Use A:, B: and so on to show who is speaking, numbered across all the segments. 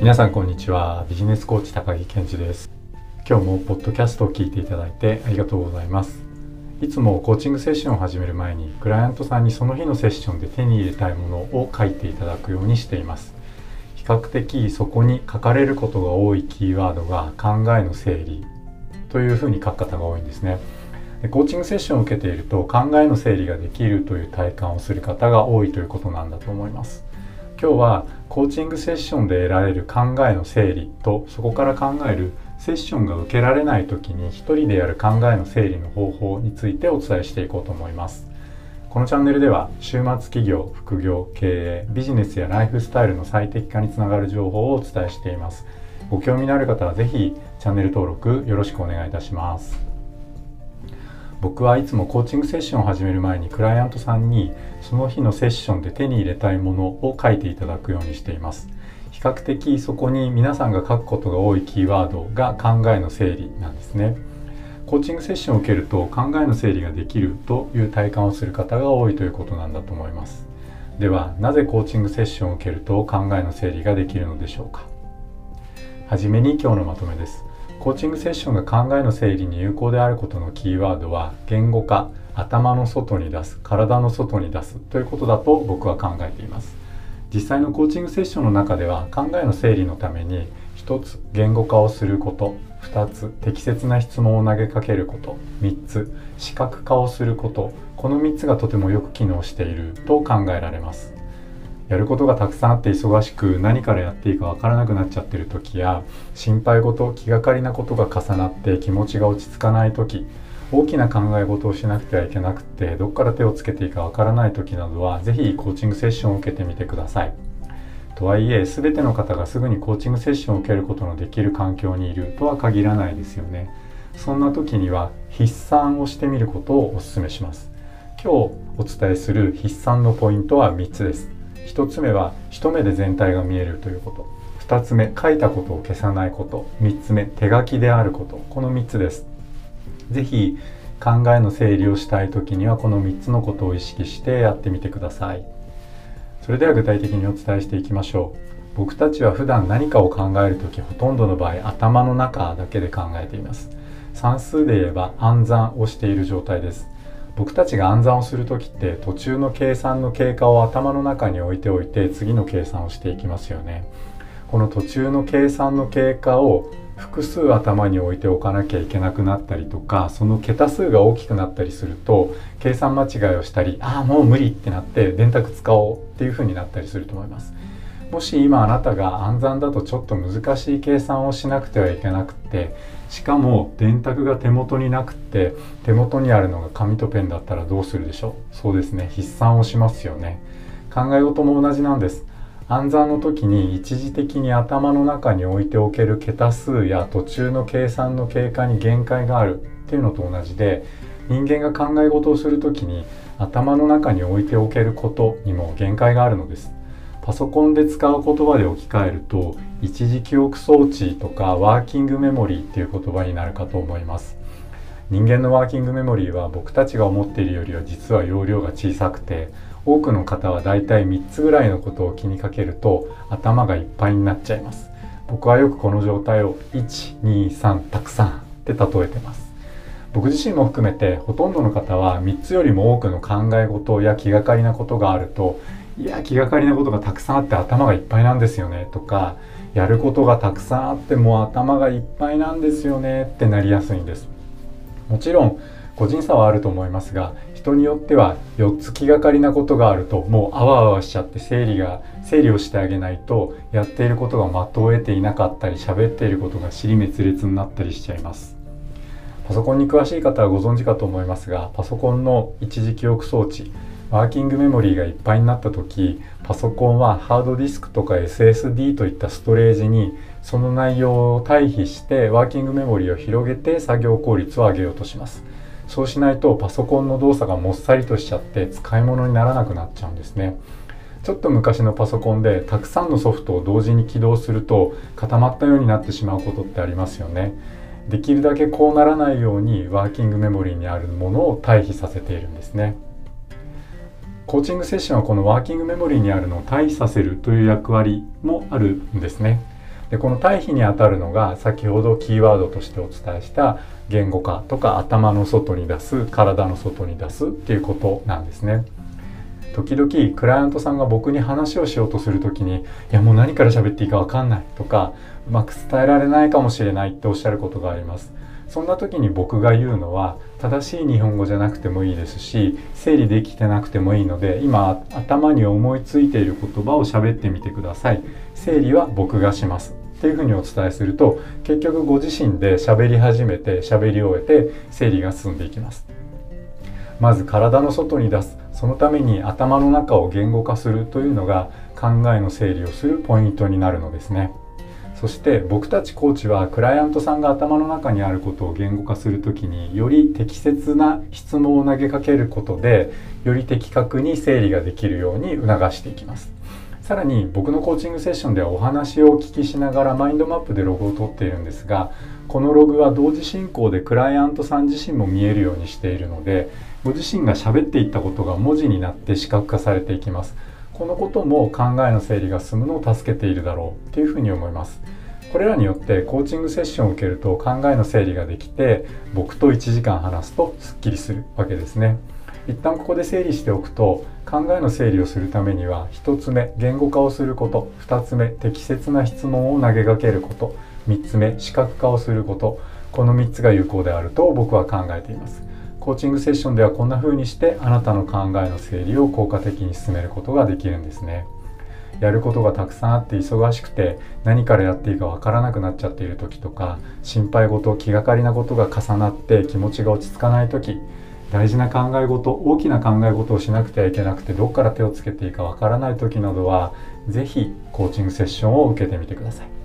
A: 皆さんこんにちは。ビジネスコーチ高木健二です。今日もポッドキャストを聞いていただいてありがとうございます。いつもコーチングセッションを始める前にクライアントさんにその日のセッションで手に入れたいものを書いていただくようにしています。比較的そこに書かれることが多いキーワードが考えの整理というふうに書く方が多いんですね。でコーチングセッションを受けていると考えの整理ができるという体感をする方が多いということなんだと思います。今日はコーチングセッションで得られる考えの整理とそこから考えるセッションが受けられない時に一人でやる考えの整理の方法についてお伝えしていこうと思います。このチャンネルでは週末企業副業経営ビジネスやライフスタイルの最適化につながる情報をお伝えしています。ご興味のある方は是非チャンネル登録よろしくお願いいたします。僕はいつもコーチングセッションを始める前にクライアントさんにその日のセッションで手に入れたいものを書いていただくようにしています。比較的そこに皆さんが書くことが多いキーワードが考えの整理なんですね。コーチングセッションを受けると考えの整理ができるという体感をする方が多いということなんだと思います。ではなぜコーチングセッションを受けると考えの整理ができるのでしょうか。はじめに今日のまとめです。コーチングセッションが考えの整理に有効であることのキーワードは言語化頭の外に出す体の外に出すということだと僕は考えています。実際のコーチングセッションの中では考えの整理のために1つ言語化をすること2つ適切な質問を投げかけること3つ視覚化をすることこの3つがとてもよく機能していると考えられます。やることがたくさんあって忙しく何からやっていいかわからなくなっちゃってる時や心配事気がかりなことが重なって気持ちが落ち着かない時大きな考え事をしなくてはいけなくてどっから手をつけていいかわからない時などは是非コーチングセッションを受けてみてください。とはいえ全ての方がすぐにコーチングセッションを受けることのできる環境にいるとは限らないですよね。そんな時には筆算をしてみることをお勧めします。今日お伝えする筆算のポイントは3つです。1つ目は一目で全体が見えるということ。2つ目書いたことを消さないこと。3つ目手書きであること。この3つです。是非考えの整理をしたい時にはこの3つのことを意識してやってみてください。それでは具体的にお伝えしていきましょう。僕たちは普段何かを考える時ほとんどの場合頭の中だけで考えています。算数で言えば暗算をしている状態です。僕たちが暗算をする時って途中の計算の経過を頭の中に置いておいて次の計算をしていきますよね。この途中の計算の経過を複数頭に置いておかなきゃいけなくなったりとかその桁数が大きくなったりすると計算間違いをしたりああもう無理ってなって電卓使おうっていう風になったりすると思います。もし今あなたが暗算だとちょっと難しい計算をしなくてはいけなくてしかも電卓が手元になくて手元にあるのが紙とペンだったらどうするでしょう？そうですね。筆算をしますよね。考え事も同じなんです。暗算の時に一時的に頭の中に置いておける桁数や途中の計算の経過に限界がある。っていうのと同じで人間が考え事をする時に頭の中に置いておけることにも限界があるのです。パソコンで使う言葉で置き換えると一時記憶装置とかワーキングメモリーっていう言葉になるかと思います。人間のワーキングメモリーは僕たちが思っているよりは実は容量が小さくて多くの方はだいたい3つぐらいのことを気にかけると頭がいっぱいになっちゃいます。僕はよくこの状態を123たくさんって例えてます。僕自身も含めてほとんどの方は3つよりも多くの考え事や気がかりなことがあるといや気がかりなことがたくさんあって頭がいっぱいなんですよね。とかやることがたくさんあってもう頭がいっぱいなんですよね。ってなりやすいんです。もちろん個人差はあると思いますが人によっては4つ気がかりなことがあるともうあわあわしちゃって整理が整理をしてあげないとやっていることが的を得ていなかったり喋っていることが尻滅裂になったりしちゃいます。パソコンに詳しい方はご存知かと思いますがパソコンの一時記憶装置ワーキングメモリーがいっぱいになった時パソコンはハードディスクとか SSD といったストレージにその内容を対比してワーキングメモリーを広げて作業効率を上げようとします。そうしないとパソコンの動作がもっさりとしちゃって使い物にならなくなっちゃうんですね。ちょっと昔のパソコンでたくさんのソフトを同時に起動すると固まったようになってしまうことってありますよね。できるだけこうならないようにワーキングメモリーにあるものを対比させているんですね。コーチングセッションはこのワーキングメモリーにあるのを退避させるという役割もあるんですねでこの対比にあたるのが先ほどキーワードとしてお伝えした言語化とか頭の外に出す体の外に出すっていうことなんですね。時々クライアントさんが僕に話をしようとする時に「いやもう何から喋っていいか分かんない」とかうまく伝えられないかもしれないっておっしゃることがあります。そんな時に僕が言うのは正しい日本語じゃなくてもいいですし整理できてなくてもいいので今頭に思いついている言葉を喋ってみてください。整理は僕がします。っていうふうにお伝えすると結局ご自身で喋り始めて喋り終えて整理が進んでいきます。まず体の外に出す。そのために頭の中を言語化するというのが考えの整理をするポイントになるのですね。そして僕たちコーチはクライアントさんが頭の中にあることを言語化する時により適切な質問を投げかけることでより的確に整理ができるように促していきます。さらに僕のコーチングセッションではお話をお聞きしながらマインドマップでログを取っているんですがこのログは同時進行でクライアントさん自身も見えるようにしているのでご自身が喋っていったことが文字になって視覚化されていきます。このことも考えの整理が進むのを助けているだろうというふうに思います。これらによってコーチングセッションを受けると考えの整理ができて僕と1時間話すとすっきりするわけですね。一旦ここで整理しておくと考えの整理をするためには1つ目言語化をすること。2つ目適切な質問を投げかけること。3つ目視覚化をすること。この3つが有効であると僕は考えています。コーチングセッションではこんな風にしてあなたの考えの整理を効果的に進めることができるんですね。やることがたくさんあって忙しくて何からやっていいかわからなくなっちゃっている時とか心配事気がかりなことが重なって気持ちが落ち着かない時大事な考え事大きな考え事をしなくてはいけなくてどっから手をつけていいかわからない時などは是非コーチングセッションを受けてみてください。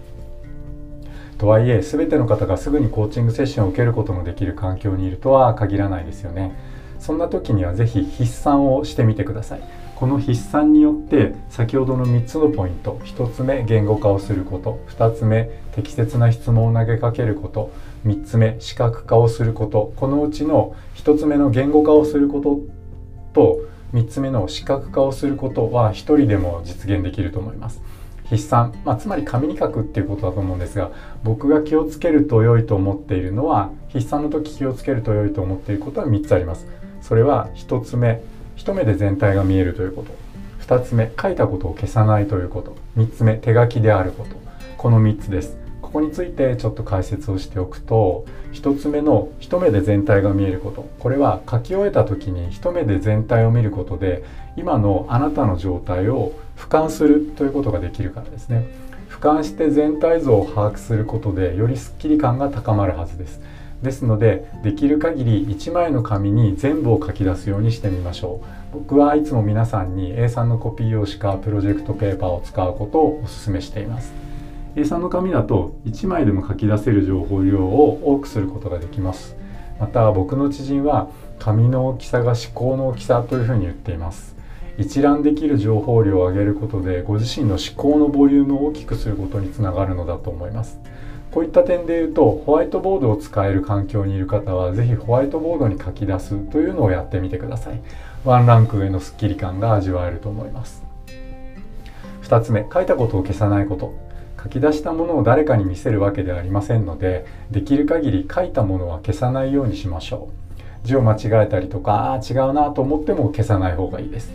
A: とはいえ全ての方がすぐにコーチングセッションを受けることのできる環境にいるとは限らないですよね。そんな時には是非筆算をしてみてください。この筆算によって先ほどの3つのポイント1つ目言語化をすること2つ目適切な質問を投げかけること3つ目視覚化をすること。このうちの1つ目の言語化をすることと3つ目の視覚化をすることは1人でも実現できると思います。筆算、まあ、つまり紙に書くっていうことだと思うんですが僕が気をつけると良いと思っているのは筆算の時気をつけると良いと思っていることは3つあります。それは1つ目一目で全体が見えるということ。2つ目書いたことを消さないということ。3つ目手書きであること。この3つです。ここについてちょっと解説をしておくと1つ目の一目で全体が見えること。これは書き終えた時に一目で全体を見ることで今のあなたの状態を俯瞰するということができるからですね。俯瞰して全体像を把握することでよりスッキリ感が高まるはずです。ですのでできる限り1枚の紙に全部を書き出すようにしてみましょう。僕はいつも皆さんに A3 のコピー用紙かプロジェクトペーパーを使うことをお勧めしています。A3 の紙だと1枚でも書き出せる情報量を多くすることができます。また僕の知人は紙の大きさが思考の大きさというふうに言っています。一覧できる情報量を上げることでご自身の思考のボリュームを大きくすることにつながるのだと思います。こういった点で言うとホワイトボードを使える環境にいる方は是非ホワイトボードに書き出すというのをやってみてください。ワンランク上のスッキリ感が味わえると思います。2つ目書いたことを消さないこと。書き出したものを誰かに見せるわけではありませんのでできる限り書いたものは消さないようにしましょう。字を間違えたりとかああ違うなと思っても消さない方がいいです。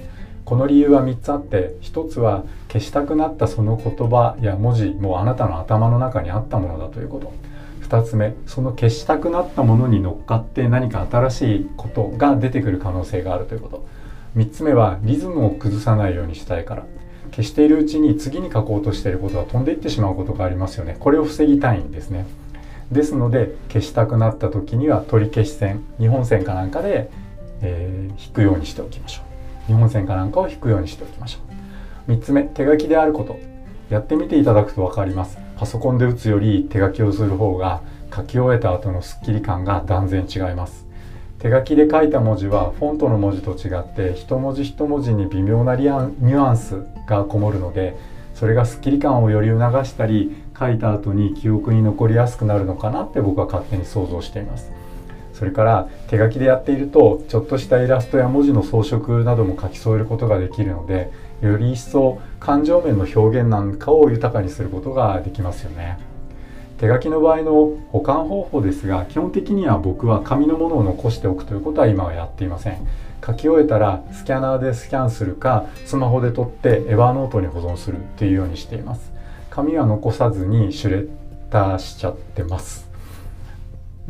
A: この理由は3つあって1つは消したくなったその言葉や文字もあなたの頭の中にあったものだということ。2つ目その消したくなったものに乗っかって何か新しいことが出てくる可能性があるということ。3つ目はリズムを崩さないようにしたいから。消しているうちに次に書こうとしていることが飛んでいってしまうことがありますよね。これを防ぎたいんですね。ですので消したくなった時には取り消し線2本線かなんかで、えー、引くようにしておきましょう。日本線かなんかを引くようにしておきましょう。3つ目手書きであること。やってみていただくと分かります。パソコンで打つより手書きをする方が書き終えた後のスッキリ感が断然違います。手書きで書いた文字はフォントの文字と違って一文字一文字に微妙なニュアンスがこもるのでそれがスッキリ感をより促したり書いた後に記憶に残りやすくなるのかなって僕は勝手に想像しています。それから手書きでやっているとちょっとしたイラストや文字の装飾なども書き添えることができるのでより一層感情面の表現なんかを豊かにすることができますよね。手書きの場合の保管方法ですが基本的には僕は紙のものを残しておくということは今はやっていません。書き終えたらスキャナーでスキャンするかスマホで撮ってエヴァーノートに保存するっていうようにしています。紙は残さずにシュレッダーしちゃってます。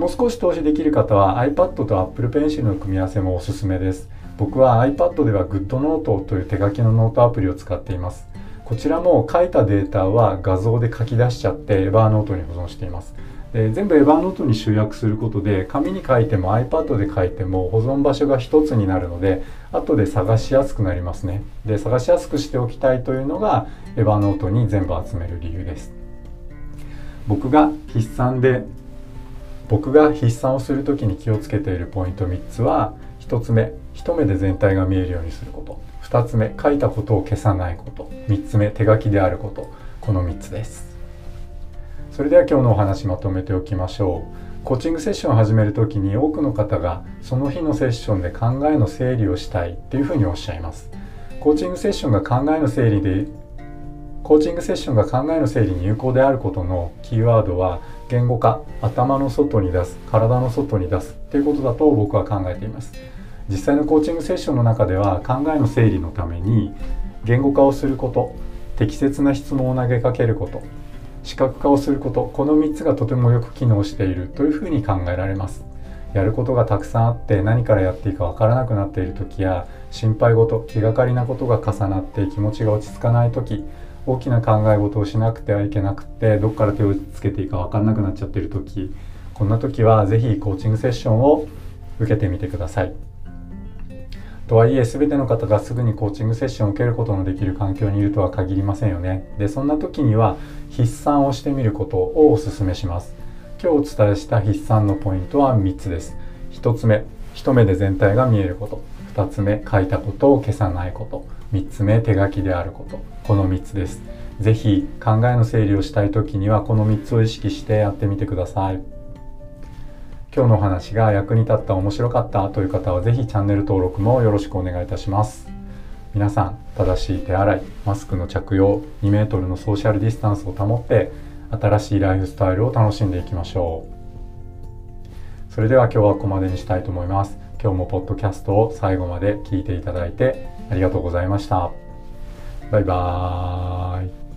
A: もう少し投資できる方は iPad と Apple Pencil の組み合わせもおすすめです。僕は iPad では GoodNote という手書きのノートアプリを使っています。こちらも書いたデータは画像で書き出しちゃってエヴァーノートに保存しています。で全部エヴァーノートに集約することで紙に書いても iPad で書いても保存場所が一つになるので後で探しやすくなりますね。で探しやすくしておきたいというのがエヴァーノートに全部集める理由です。僕が筆算で僕が筆算をする時に気をつけているポイント3つは1つ目一目で全体が見えるようにすること。2つ目書いたことを消さないこと。3つ目手書きであること。この3つです。それでは今日のお話まとめておきましょう。コーチングセッションを始める時に多くの方がその日のセッションで考えの整理をしたいっていうふうにおっしゃいます。コーチングセッションが考えの整理でコーチングセッションが考えの整理に有効であることのキーワードは言語化頭の外に出す体の外に出すっていうことだと僕は考えています。実際のコーチングセッションの中では考えの整理のために言語化をすること適切な質問を投げかけること視覚化をすることこの3つがとてもよく機能しているというふうに考えられます。やることがたくさんあって何からやっていいかわからなくなっている時や心配事気がかりなことが重なって気持ちが落ち着かない時大きな考え事をしなくてはいけなくてどっから手をつけていいか分かんなくなっちゃってる時こんな時は是非コーチングセッションを受けてみてください。とはいえ全ての方がすぐにコーチングセッションを受けることのできる環境にいるとは限りませんよね。でそんな時には筆算をしてみることをお勧めします。今日お伝えした筆算のポイントは3つです。1つ目、一目で全体が見えること。2つ目、書いたことを消さないこと。3つ目、手書きであること。この3つです。是非考えの整理をしたい時にはこの3つを意識してやってみてください。今日のお話が役に立った面白かったという方は是非チャンネル登録もよろしくお願いいたします皆さん正しい手洗いマスクの着用2メートルのソーシャルディスタンスを保って新しいライフスタイルを楽しんでいきましょうそれでは今日はここまでにしたいと思います今日もポッドキャストを最後まで聞いていただいてありがとうございました。バイバーイ。